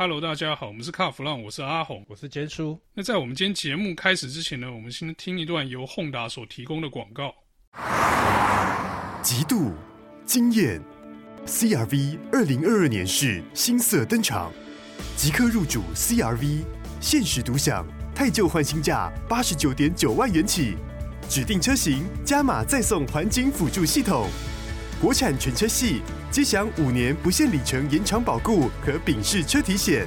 Hello，大家好，我们是卡弗浪，我是阿红，我是坚叔。那在我们今天节目开始之前呢，我们先听一段由 Honda 所提供的广告。极度惊艳，CRV 二零二二年式新色登场，即刻入主 CRV，限时独享太旧换新价八十九点九万元起，指定车型加码再送环景辅助系统，国产全车系。即享五年不限里程延长保固和丙式车体险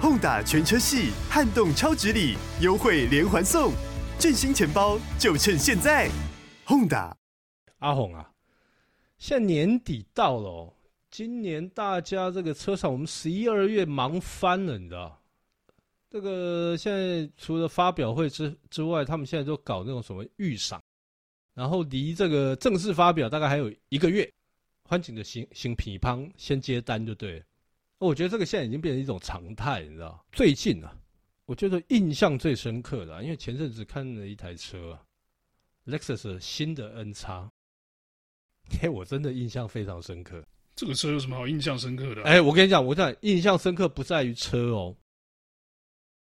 ，Honda 全车系撼动超值礼优惠连环送，振兴钱包就趁现在！Honda 阿红啊，现在年底到了，今年大家这个车厂我们十一二月忙翻了，你知道？这个现在除了发表会之之外，他们现在都搞那种什么预赏，然后离这个正式发表大概还有一个月。欢景的新新品乓先接单就对了，我觉得这个现在已经变成一种常态，你知道？最近啊，我觉得印象最深刻的，因为前阵子看了一台车啊，Lexus 新的 N 叉嘿，我真的印象非常深刻。这个车有什么好印象深刻的？哎，我跟你讲，我讲印象深刻不在于车哦，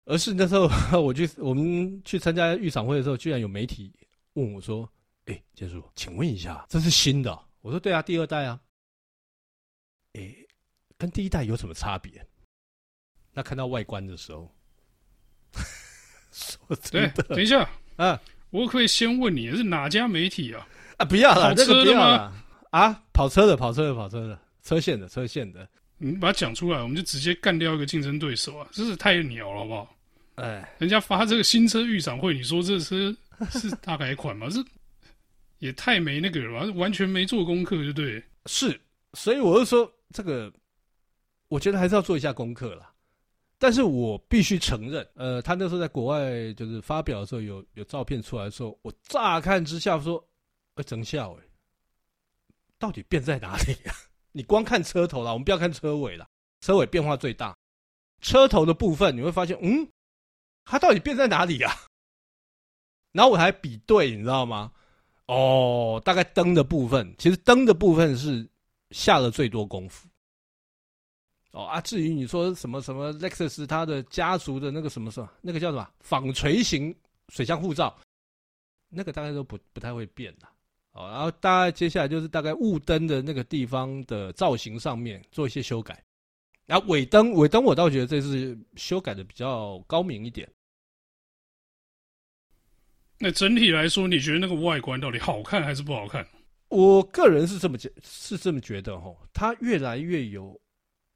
而是那时候 我去我们去参加预赏会的时候，居然有媒体问我说：“哎，建叔，请问一下，这是新的？”我说对啊，第二代啊，诶，跟第一代有什么差别？那看到外观的时候，说真的，等一下啊，我可以先问你，是哪家媒体啊？啊，不要了，跑车的吗？啊，跑车的，跑车的，跑车的，车线的，车线的，你把它讲出来，我们就直接干掉一个竞争对手啊！真是太鸟了，好不好？哎，人家发这个新车预展会，你说这车是大改款吗？是？也太没那个了吧，完全没做功课，就对。是，所以我就说这个，我觉得还是要做一下功课啦。但是我必须承认，呃，他那时候在国外就是发表的时候有，有照片出来的时候，我乍看之下说，呃，真笑诶，到底变在哪里呀？你光看车头啦，我们不要看车尾啦，车尾变化最大。车头的部分你会发现，嗯，它到底变在哪里呀？然后我还比对，你知道吗？哦，大概灯的部分，其实灯的部分是下了最多功夫。哦啊，至于你说什么什么 Lexus 它的家族的那个什么什么，那个叫什么纺锤型水箱护罩，那个大概都不不太会变的。哦，然后大概接下来就是大概雾灯的那个地方的造型上面做一些修改。然后尾灯，尾灯我倒觉得这次修改的比较高明一点。那整体来说，你觉得那个外观到底好看还是不好看？我个人是这么觉，是这么觉得哈，它越来越有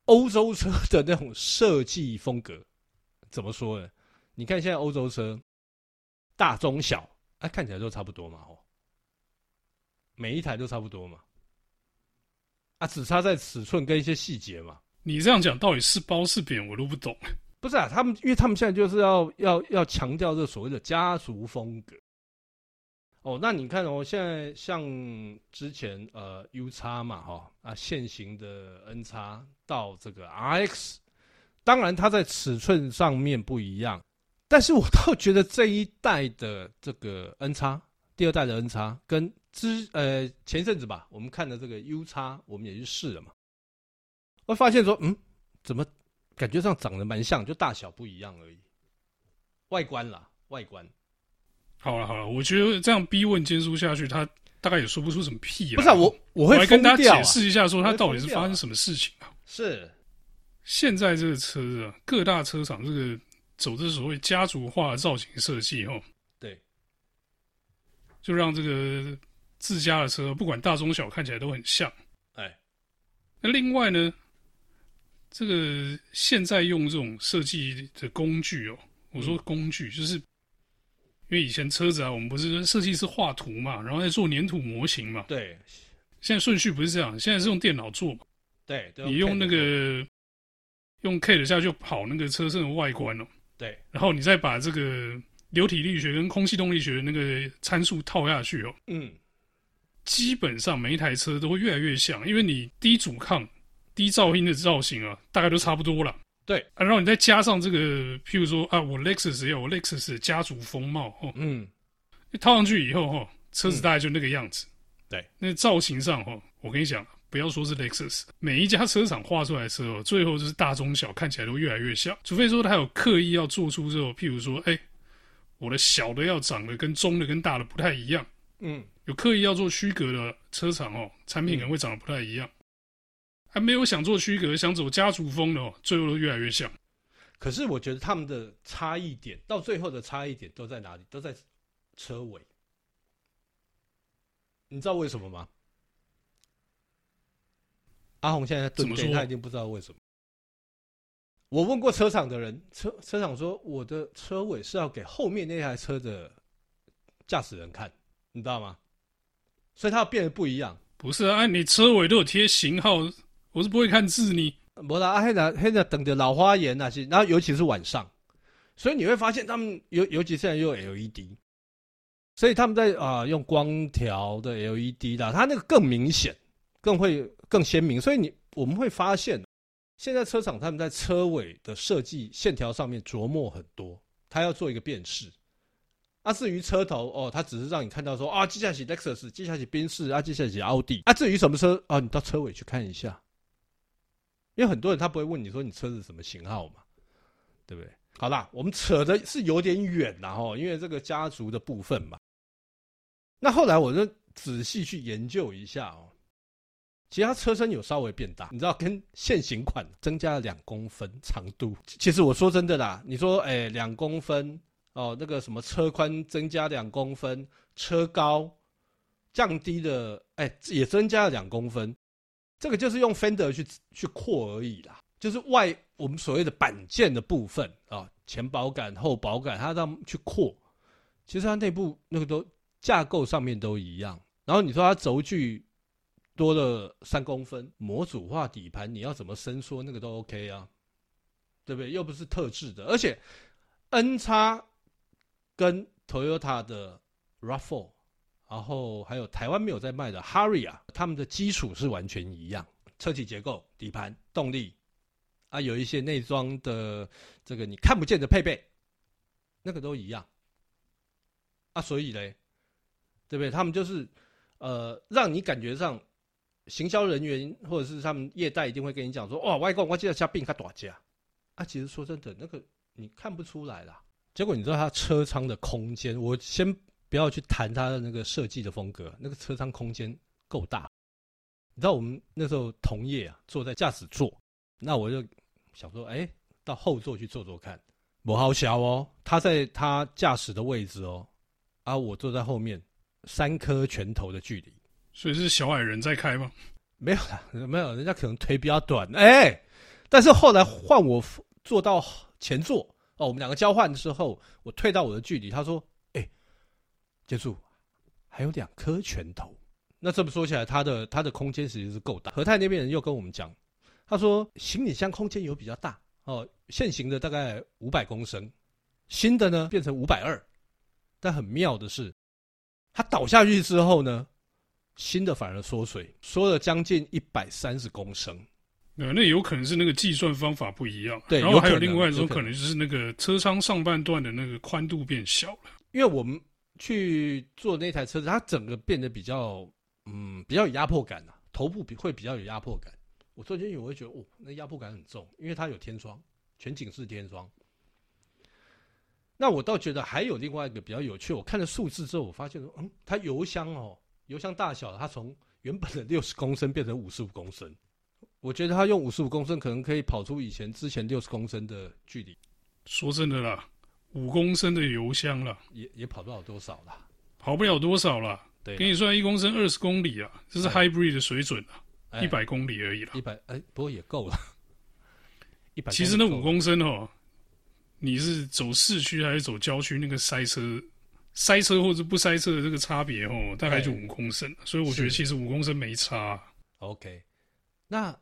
欧洲车的那种设计风格。怎么说呢？你看现在欧洲车大中小，哎，看起来都差不多嘛，哦，每一台都差不多嘛，啊，只差在尺寸跟一些细节嘛。你这样讲到底是褒是贬，我都不懂。不是啊，他们因为他们现在就是要要要强调这所谓的家族风格。哦，那你看哦，现在像之前呃 U 叉嘛哈、哦、啊现行的 N 叉到这个 RX，当然它在尺寸上面不一样，但是我倒觉得这一代的这个 N 叉，第二代的 N 叉跟之呃前一阵子吧，我们看的这个 U 叉，我们也去试了嘛，会发现说嗯怎么？感觉上长得蛮像，就大小不一样而已。外观啦，外观。好了好了，我觉得这样逼问坚叔下去，他大概也说不出什么屁。不是啊，我我会、跟他解释一下，说他到底是发生什么事情啊？是，现在这个车啊，各大车厂这个走这所谓家族化的造型设计哦，对，就让这个自家的车不管大中小看起来都很像。哎，那另外呢？这个现在用这种设计的工具哦，我说工具就是，因为以前车子啊，我们不是设计师画图嘛，然后再做粘土模型嘛。对，现在顺序不是这样，现在是用电脑做嘛。对，你用那个用 CAD 下去跑那个车身的外观哦。对，然后你再把这个流体力学跟空气动力学的那个参数套下去哦。嗯，基本上每一台车都会越来越像，因为你低阻抗。低噪音的造型啊，大概都差不多了。对，啊，然后你再加上这个，譬如说啊，我 Lexus 也有我 Lexus 的家族风貌哦，嗯，套上去以后哈，车子大概就那个样子。对，那造型上哈，我跟你讲，不要说是 Lexus，每一家车厂画出来的车哦，最后就是大中小看起来都越来越像，除非说他有刻意要做出这种，譬如说，哎、欸，我的小的要长得跟中的跟大的不太一样，嗯，有刻意要做区隔的车厂哦，产品可能会长得不太一样。还没有想做区隔，想走家族风的哦，最后都越来越像。可是我觉得他们的差异点，到最后的差异点都在哪里？都在车尾。你知道为什么吗？阿红现在在蹲点，他已经不知道为什么。我问过车厂的人，车车厂说我的车尾是要给后面那台车的驾驶人看，你知道吗？所以它要变得不一样。不是啊，你车尾都有贴型号。我是不会看字呢，没啦，啊，现在现在等着老花眼那些，然后尤其是晚上，所以你会发现他们尤尤其现在又 LED，所以他们在啊、用光条的 LED 啦，它那个更明显，更会更鲜明，所以你我们会发现，现在车厂他们在车尾的设计线条上面琢磨很多，他要做一个辨识。啊，至于车头哦，他只是让你看到说啊，接下来是 Lexus，接下来是宾士，啊，接下来是奥迪。啊，至于什么车啊，你到车尾去看一下。因为很多人他不会问你说你车子什么型号嘛，对不对？好啦，我们扯的是有点远了哈，因为这个家族的部分嘛。那后来我就仔细去研究一下哦，其实它车身有稍微变大，你知道跟现行款增加了两公分长度。其实我说真的啦，你说哎两公分哦，那个什么车宽增加两公分，车高降低了哎也增加了两公分。这个就是用 Fender 去去扩而已啦，就是外我们所谓的板件的部分啊，前保杆、后保杆，它让去扩，其实它内部那个都架构上面都一样。然后你说它轴距多了三公分，模组化底盘，你要怎么伸缩那个都 OK 啊，对不对？又不是特制的，而且 NX 跟 Toyota 的 RAV4。然后还有台湾没有在卖的 Harrier，他们的基础是完全一样，车体结构、底盘、动力，啊，有一些内装的这个你看不见的配备，那个都一样，啊，所以嘞，对不对？他们就是呃，让你感觉上，行销人员或者是他们业代一定会跟你讲说，哇，外公我记得下病他打架，啊，其实说真的，那个你看不出来啦。结果你知道它车舱的空间，我先。不要去谈它的那个设计的风格，那个车舱空间够大。你知道我们那时候同业啊，坐在驾驶座，那我就想说，哎，到后座去坐坐看。不好笑哦，他在他驾驶的位置哦，啊，我坐在后面，三颗拳头的距离。所以是小矮人在开吗？没有啦，没有，人家可能腿比较短。哎，但是后来换我坐到前座哦，我们两个交换的时候，我退到我的距离，他说。接住，还有两颗拳头。那这么说起来，它的它的空间其实是够大。和泰那边人又跟我们讲，他说行李箱空间有比较大哦，现行的大概五百公升，新的呢变成五百二。但很妙的是，它倒下去之后呢，新的反而缩水，缩了将近一百三十公升。那，那有可能是那个计算方法不一样。对，然后还有另外一种可能就是那个车舱上半段的那个宽度变小了，因为我们。去坐那台车子，它整个变得比较，嗯，比较有压迫感啊，头部比会比较有压迫感。我坐进去我会觉得，哦，那压迫感很重，因为它有天窗，全景式天窗。那我倒觉得还有另外一个比较有趣，我看了数字之后，我发现说，嗯，它油箱哦，油箱大小，它从原本的 六十公升变成五十五公升。我觉得它用五十五公升可能可以跑出以前之前六十公升的距离。说真的啦。五公升的油箱了，也也跑不了多少了，跑不了多少了。对，给你算一公升二十公里啊，这是 hybrid 的水准啊，一百公里而已了。一百哎，不过也够了。一百。其实那五公升哦，你是走市区还是走郊区？那个塞车、塞车或者不塞车的这个差别哦，大概就五公升。所以我觉得其实五公升没差。OK，那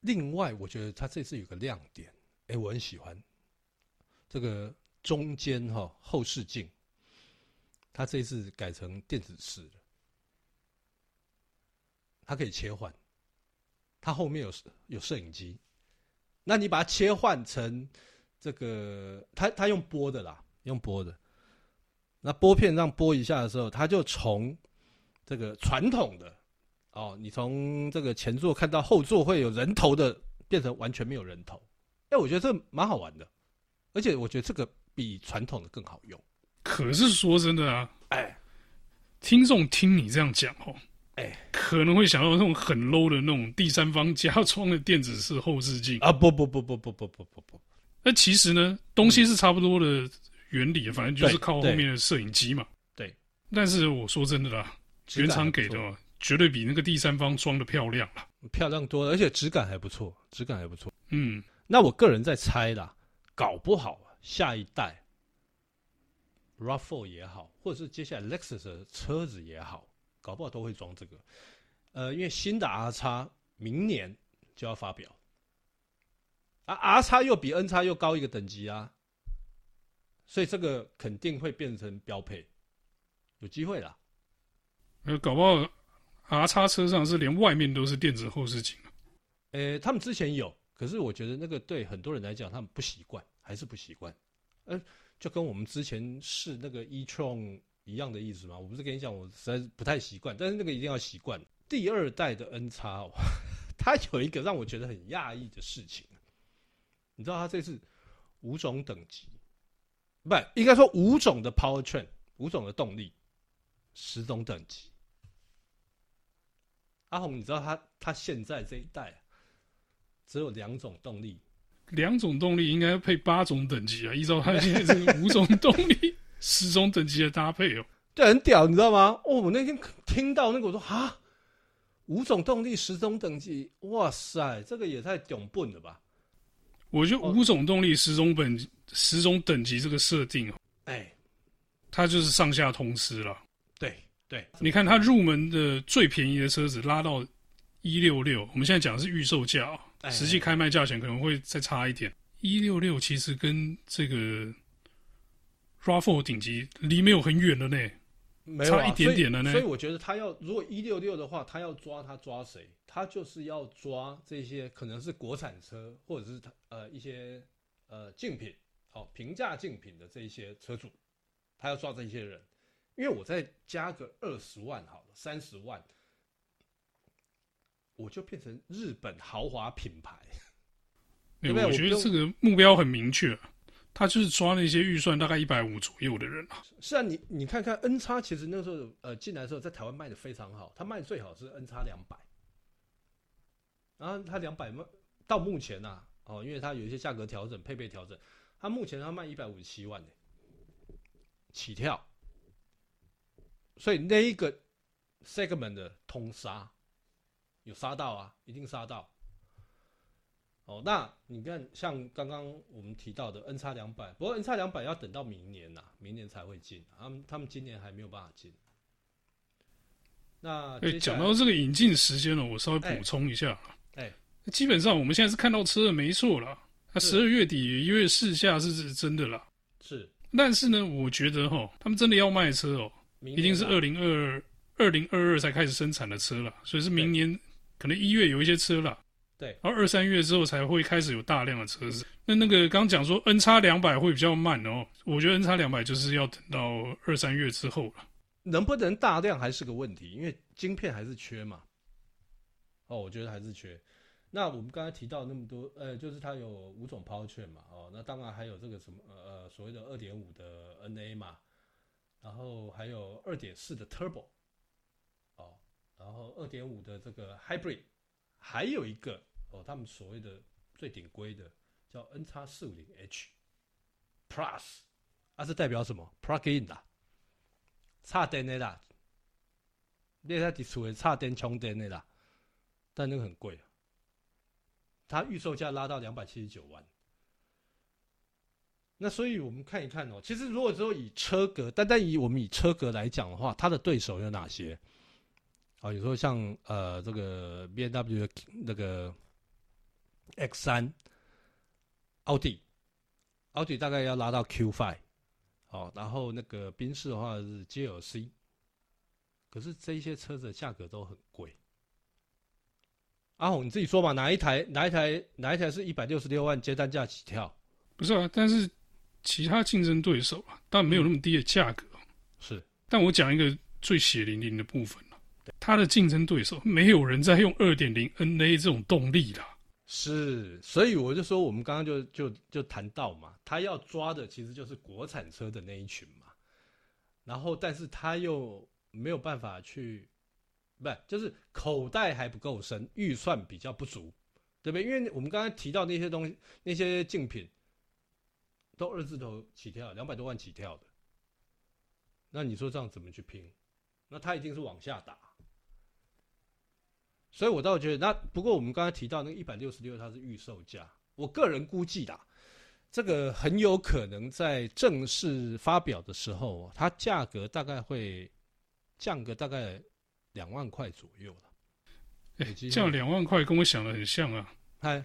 另外我觉得它这次有个亮点，哎，我很喜欢这个。中间哈后视镜，它这一次改成电子式的，它可以切换，它后面有有摄影机，那你把它切换成这个，它它用拨的啦，用拨的，那拨片让拨一下的时候，它就从这个传统的哦，你从这个前座看到后座会有人头的，变成完全没有人头。哎，我觉得这蛮好玩的，而且我觉得这个比传统的更好用。可是说真的啊，哎，听众听你这样讲哦，哎，可能会想到那种很 low 的那种第三方加装的电子式后视镜啊，不不不不不不不不不。那其实呢，东西是差不多的原理，反正就是靠后面的摄影机嘛。对。但是我说真的啦，原厂给的绝对比那个第三方装的漂亮了，漂亮多了，而且质感还不错，质感还不错。嗯，那我个人在猜啦，搞不好下一代 RAV4 也好，或者是接下来 Lexus 的车子也好，搞不好都会装这个。呃，因为新的 R 叉明年就要发表。啊，R 叉又比 N 叉又高一个等级啊，所以这个肯定会变成标配，有机会啦。呃，搞不好 R 叉车上是连外面都是电子后视镜。呃，他们之前有，可是我觉得那个对很多人来讲，他们不习惯，还是不习惯。呃，就跟我们之前试那个 e-tron 一样的意思嘛。我不是跟你讲，我实在是不太习惯，但是那个一定要习惯。第二代的 N 叉哦，它有一个让我觉得很讶异的事情。你知道它这次五种等级，不，应该说五种的 powertrain，五种的动力，十种等级。阿红，你知道它它现在这一代只有两种动力，两种动力应该配八种等级啊！依照它现在这个五种动力、十种等级的搭配哦，对，很屌，你知道吗？哦，我那天听到那个，我说啊，五种动力，十种等级，哇塞，这个也太屌笨了吧！我觉得五种动力、十种本、十种等级这个设定，哎，它就是上下通吃了。对对，你看它入门的最便宜的车子拉到一六六，我们现在讲的是预售价，实际开卖价钱可能会再差一点。一六六其实跟这个 RAV4 顶级离没有很远了呢。没有、啊、差一点点的呢，所以，所以我觉得他要如果一六六的话，他要抓他抓谁？他就是要抓这些可能是国产车，或者是他呃一些呃竞品，好平价竞品的这一些车主，他要抓这些人。因为我再加个二十万好了，三十万，我就变成日本豪华品牌，对不对？我觉得这个目标很明确。他就是抓那些预算大概一百五左右的人啊。是啊，你你看看 N 叉，其实那个时候呃进来的时候在台湾卖的非常好，他卖的最好是 N 叉两百，然后他两百卖到目前呐、啊，哦，因为它有一些价格调整、配备调整，它目前它卖一百五十七万起跳，所以那一个 segment 的通杀有杀到啊，一定杀到。哦，那你看，像刚刚我们提到的 N 叉两百，不过 N 叉两百要等到明年呐，明年才会进，他们他们今年还没有办法进。那哎，讲到这个引进时间了，我稍微补充一下。哎，基本上我们现在是看到车的没错了，那十二月底一月试驾是真的啦。是，但是呢，我觉得哈，他们真的要卖车哦，一定是二零二二二零二二才开始生产的车了，所以是明年可能一月有一些车了。对，然后二三月之后才会开始有大量的车子。那那个刚讲说 N 叉两百会比较慢哦，我觉得 N 叉两百就是要等到二三月之后了。能不能大量还是个问题，因为晶片还是缺嘛。哦，我觉得还是缺。那我们刚才提到那么多，呃，就是它有五种 powertrain 嘛，哦，那当然还有这个什么呃呃所谓的二点五的 NA 嘛，然后还有二点四的 turbo，哦，然后二点五的这个 hybrid。还有一个哦，他们所谓的最顶规的叫 N 叉四五零 H Plus，它是代表什么？Plug in 的，插电的啦，你在底处插电充电的啦，但那个很贵，它预售价拉到两百七十九万。那所以我们看一看哦，其实如果说以车格，单单以我们以车格来讲的话，它的对手有哪些？啊，有时候像呃这个 B M W 的那个 X 三，奥迪，奥迪大概要拉到 Q five，好，然后那个宾士的话是 G L C，可是这些车子的价格都很贵。阿红你自己说嘛，哪一台哪一台哪一台是一百六十六万接单价起跳？不是啊，但是其他竞争对手啊，当然没有那么低的价格。是，但我讲一个最血淋淋的部分。他的竞争对手没有人在用二点零 NA 这种动力啦。是，所以我就说，我们刚刚就就就谈到嘛，他要抓的其实就是国产车的那一群嘛。然后，但是他又没有办法去，不就是口袋还不够深，预算比较不足，对不对？因为我们刚才提到那些东西，那些竞品都二字头起跳，两百多万起跳的。那你说这样怎么去拼？那他一定是往下打。所以我倒觉得，那不过我们刚才提到那个一百六十六，它是预售价，我个人估计的，这个很有可能在正式发表的时候，它价格大概会降个大概两万块左右了。哎，降两万块跟我想的很像啊！嗨，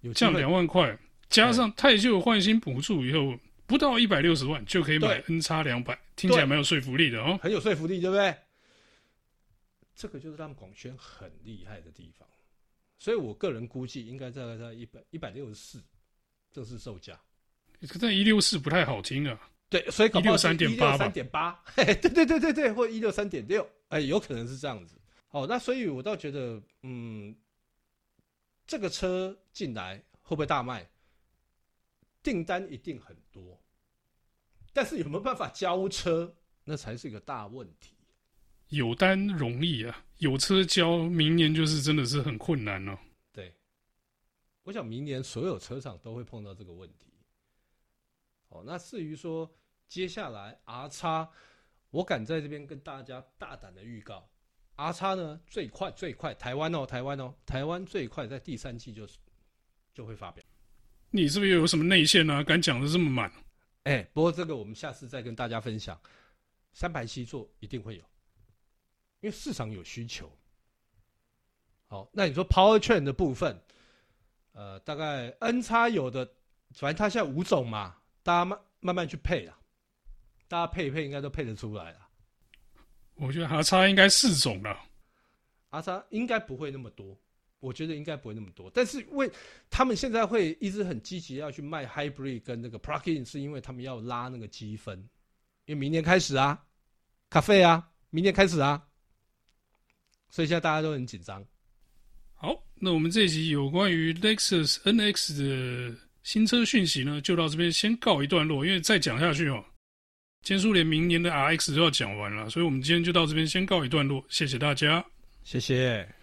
有降两万块，加上太旧换新补助以后。不到一百六十万就可以买 N 叉两百，听起来蛮有说服力的哦，很有说服力，对不对？这个就是他们广宣很厉害的地方，所以我个人估计应该在在一百一百六十四正式售价，可但一六四不太好听啊。对，所以搞不好三点八吧，三点八，对对对对对，或一六三点六，哎，有可能是这样子。好，那所以我倒觉得，嗯，这个车进来会不会大卖？订单一定很多，但是有没有办法交车，那才是一个大问题。有单容易啊，有车交，明年就是真的是很困难了。对，我想明年所有车厂都会碰到这个问题。哦，那至于说接下来 R 叉，我敢在这边跟大家大胆的预告，R 叉呢最快最快台湾哦，台湾哦，台湾最快在第三季就是就会发表。你是不是又有什么内线呢、啊？敢讲的这么满？哎、欸，不过这个我们下次再跟大家分享。三排七座一定会有，因为市场有需求。好，那你说 Powertrain 的部分，呃，大概 N 叉有的，反正它现在五种嘛，大家慢慢慢去配啦，大家配一配应该都配得出来了。我觉得 R 叉应该四种了，R 叉应该不会那么多。我觉得应该不会那么多，但是为他们现在会一直很积极要去卖 hybrid 跟那个 plug-in，是因为他们要拉那个积分，因为明年开始啊，咖啡啊，明年开始啊，所以现在大家都很紧张。好，那我们这一集有关于 Lexus NX 的新车讯息呢，就到这边先告一段落，因为再讲下去哦，今天连明年的 RX 都要讲完了，所以我们今天就到这边先告一段落，谢谢大家，谢谢。